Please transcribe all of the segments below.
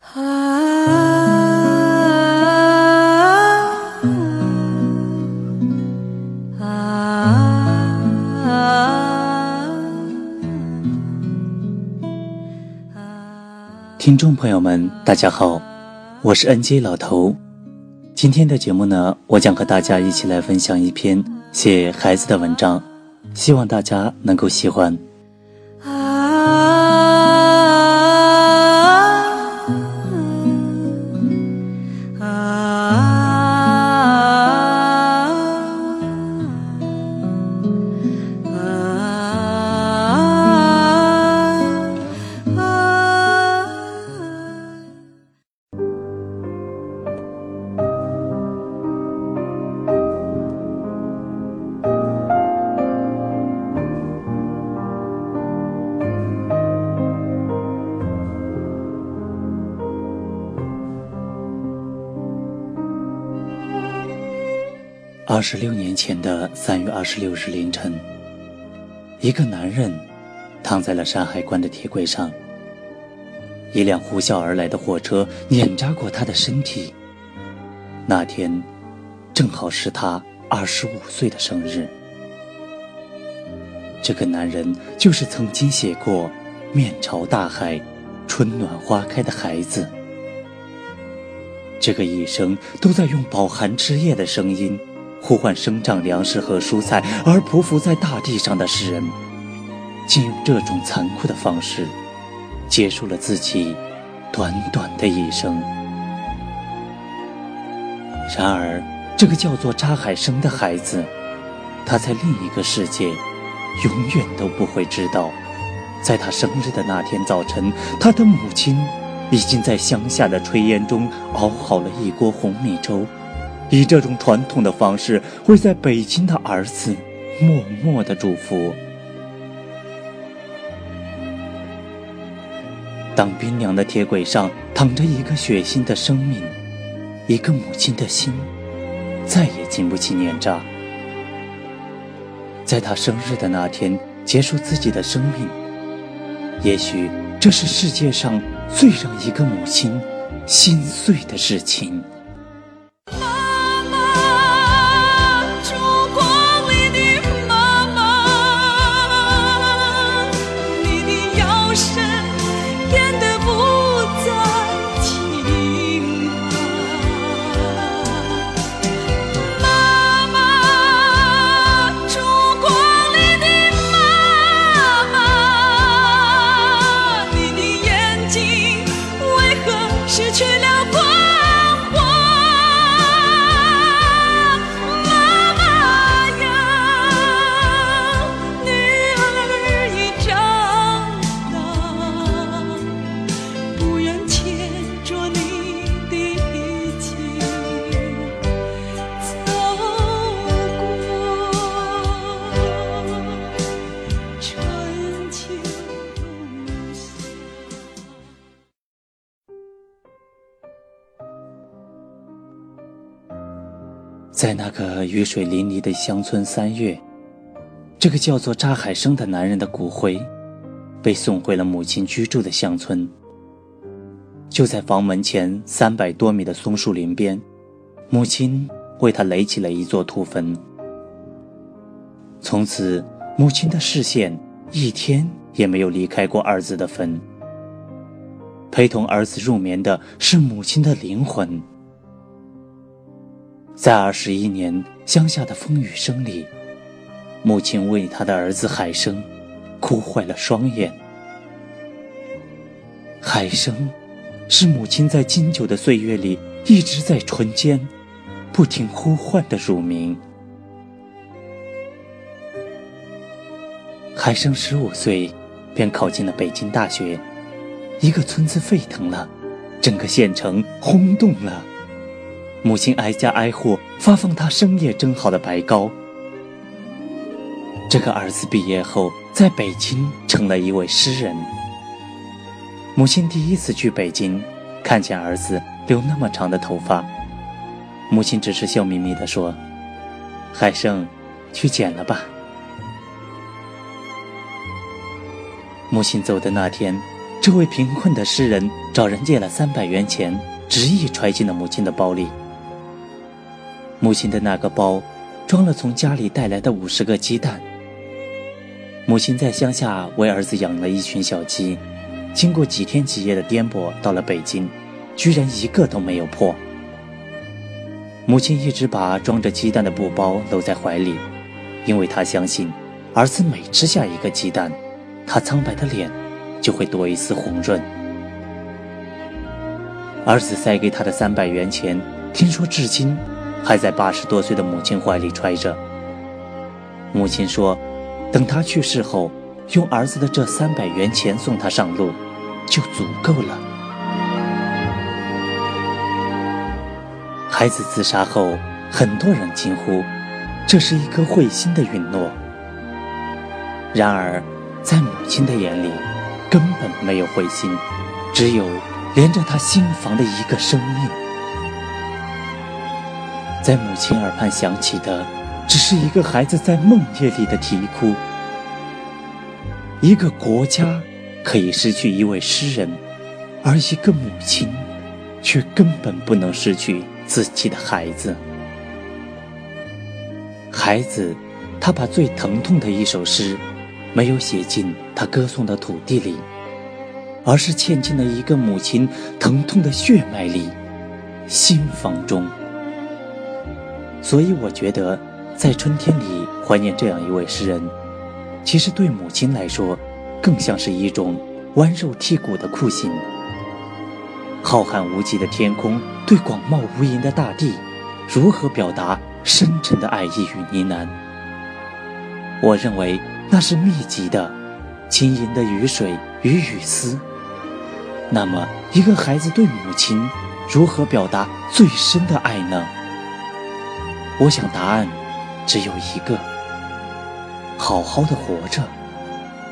啊啊啊听众朋友们，大家好，我是 NJ 老头。今天的节目呢，我将和大家一起来分享一篇写孩子的文章，希望大家能够喜欢。二十六年前的三月二十六日凌晨，一个男人躺在了山海关的铁轨上。一辆呼啸而来的火车碾扎过他的身体。那天，正好是他二十五岁的生日。这个男人就是曾经写过“面朝大海，春暖花开”的孩子。这个一生都在用饱含枝叶的声音。呼唤生长粮食和蔬菜而匍匐在大地上的诗人，竟用这种残酷的方式结束了自己短短的一生。然而，这个叫做扎海生的孩子，他在另一个世界，永远都不会知道，在他生日的那天早晨，他的母亲已经在乡下的炊烟中熬好了一锅红米粥。以这种传统的方式，会在北京的儿子默默的祝福。当冰凉的铁轨上躺着一个血腥的生命，一个母亲的心，再也经不起碾扎。在他生日的那天结束自己的生命，也许这是世界上最让一个母亲心碎的事情。在那个雨水淋漓的乡村三月，这个叫做扎海生的男人的骨灰，被送回了母亲居住的乡村。就在房门前三百多米的松树林边，母亲为他垒起了一座土坟。从此，母亲的视线一天也没有离开过儿子的坟。陪同儿子入眠的是母亲的灵魂。在二十一年乡下的风雨声里，母亲为她的儿子海生哭坏了双眼。海生是母亲在经久的岁月里一直在唇间不停呼唤的乳名。海生十五岁便考进了北京大学，一个村子沸腾了，整个县城轰动了。母亲挨家挨户发放他生夜蒸好的白糕。这个儿子毕业后在北京成了一位诗人。母亲第一次去北京，看见儿子留那么长的头发，母亲只是笑眯眯地说：“海生，去剪了吧。”母亲走的那天，这位贫困的诗人找人借了三百元钱，执意揣进了母亲的包里。母亲的那个包，装了从家里带来的五十个鸡蛋。母亲在乡下为儿子养了一群小鸡，经过几天几夜的颠簸，到了北京，居然一个都没有破。母亲一直把装着鸡蛋的布包搂在怀里，因为她相信，儿子每吃下一个鸡蛋，他苍白的脸。就会多一丝红润。儿子塞给他的三百元钱，听说至今还在八十多岁的母亲怀里揣着。母亲说，等他去世后，用儿子的这三百元钱送他上路，就足够了。孩子自杀后，很多人惊呼，这是一颗会心的允诺。然而，在母亲的眼里，根本没有慧心，只有连着他心房的一个生命。在母亲耳畔响起的，只是一个孩子在梦夜里的啼哭。一个国家可以失去一位诗人，而一个母亲，却根本不能失去自己的孩子。孩子，他把最疼痛的一首诗。没有写进他歌颂的土地里，而是嵌进了一个母亲疼痛的血脉里、心房中。所以，我觉得在春天里怀念这样一位诗人，其实对母亲来说，更像是一种剜肉剔骨的酷刑。浩瀚无际的天空对广袤无垠的大地，如何表达深沉的爱意与呢喃？我认为。那是密集的、轻盈的雨水与雨丝。那么，一个孩子对母亲如何表达最深的爱呢？我想答案只有一个：好好的活着，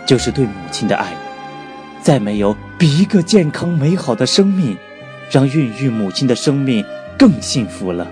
就是对母亲的爱。再没有比一个健康美好的生命，让孕育母亲的生命更幸福了。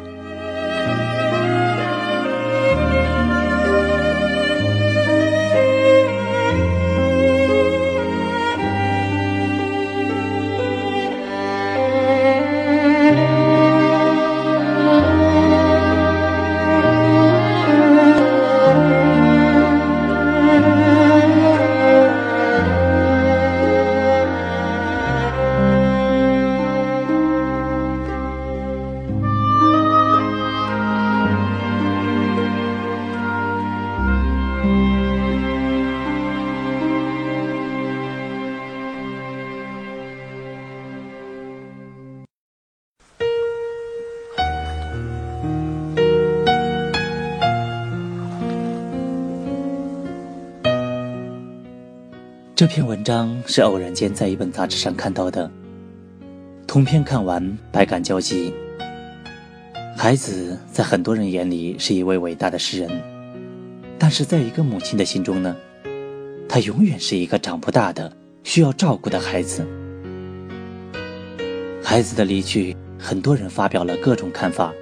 这篇文章是偶然间在一本杂志上看到的，通篇看完百感交集。孩子在很多人眼里是一位伟大的诗人，但是在一个母亲的心中呢，他永远是一个长不大的、需要照顾的孩子。孩子的离去，很多人发表了各种看法，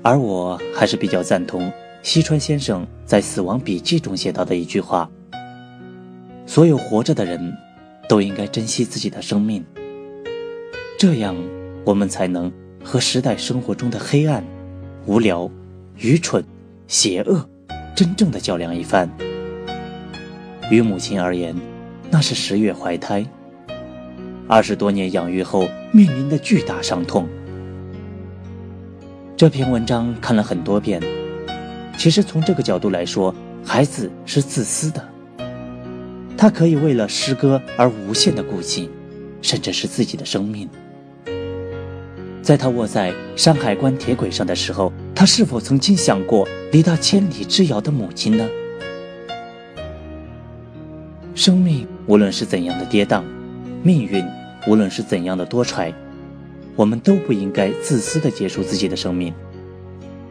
而我还是比较赞同西川先生在《死亡笔记》中写到的一句话。所有活着的人，都应该珍惜自己的生命。这样，我们才能和时代生活中的黑暗、无聊、愚蠢、邪恶，真正的较量一番。于母亲而言，那是十月怀胎，二十多年养育后面临的巨大伤痛。这篇文章看了很多遍，其实从这个角度来说，孩子是自私的。他可以为了诗歌而无限的顾忌，甚至是自己的生命。在他卧在山海关铁轨上的时候，他是否曾经想过离他千里之遥的母亲呢？生命无论是怎样的跌宕，命运无论是怎样的多舛，我们都不应该自私的结束自己的生命。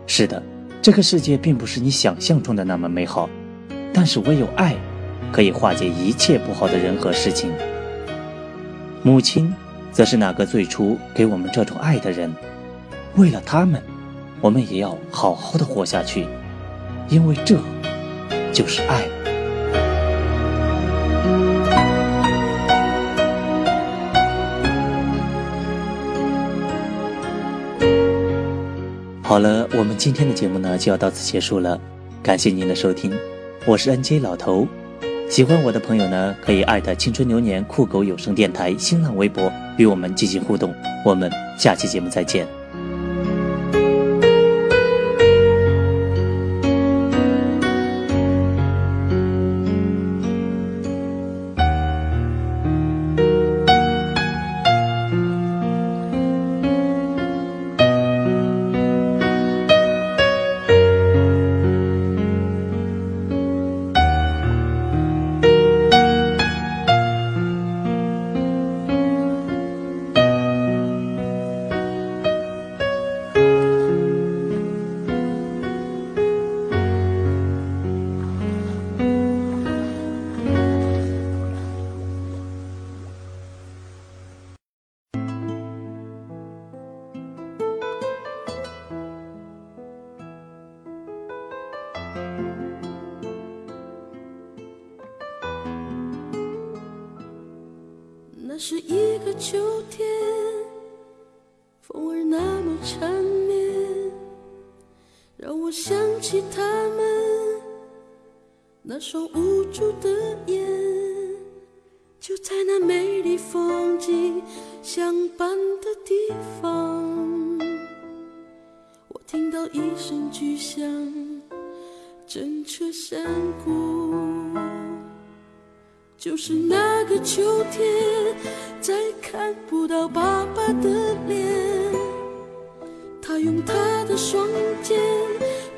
是的，这个世界并不是你想象中的那么美好，但是唯有爱。可以化解一切不好的人和事情。母亲则是那个最初给我们这种爱的人，为了他们，我们也要好好的活下去，因为这就是爱。好了，我们今天的节目呢，就要到此结束了，感谢您的收听，我是 NJ 老头。喜欢我的朋友呢，可以艾特青春流年酷狗有声电台新浪微博与我们进行互动。我们下期节目再见。那是一个秋天，风儿那么缠绵，让我想起他们那双无助的眼。就在那美丽风景相伴的地方，我听到一声巨响，震彻山谷。就是那个秋天，再看不到爸爸的脸。他用他的双肩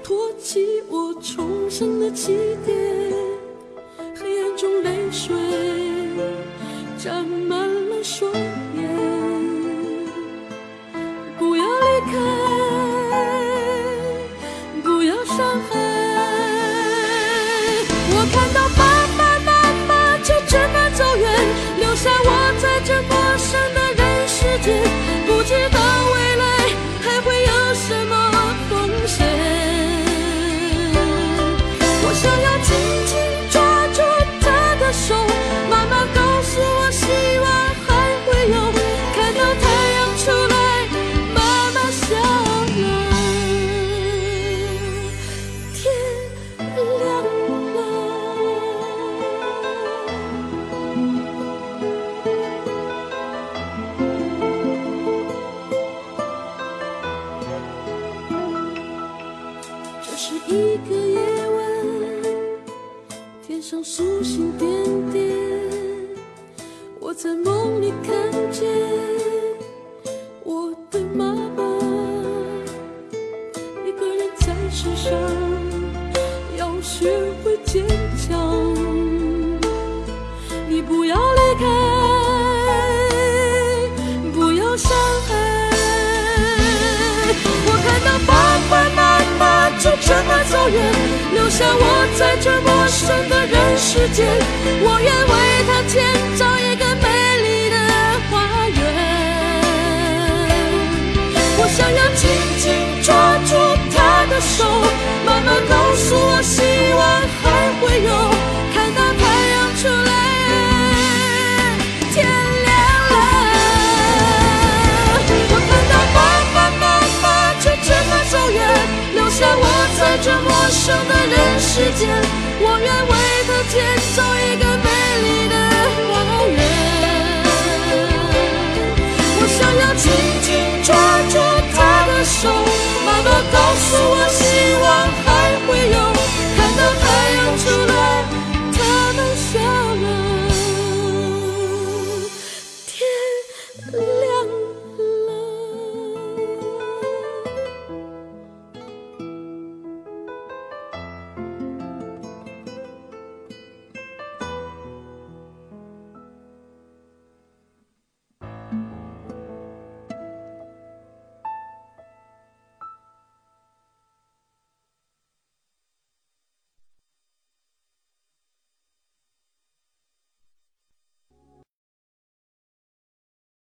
托起我重生的起点，黑暗中泪水沾满了双上星星点点，我在梦里看见远，留下我在这陌生的人世间。我愿为他建造一个美丽的花园。我想要紧紧抓住他的手，妈妈告诉我希望还会有，看到太阳出来，天亮了。我看到爸爸妈妈这么走远，留下我在这。生的人世间我愿为他建造一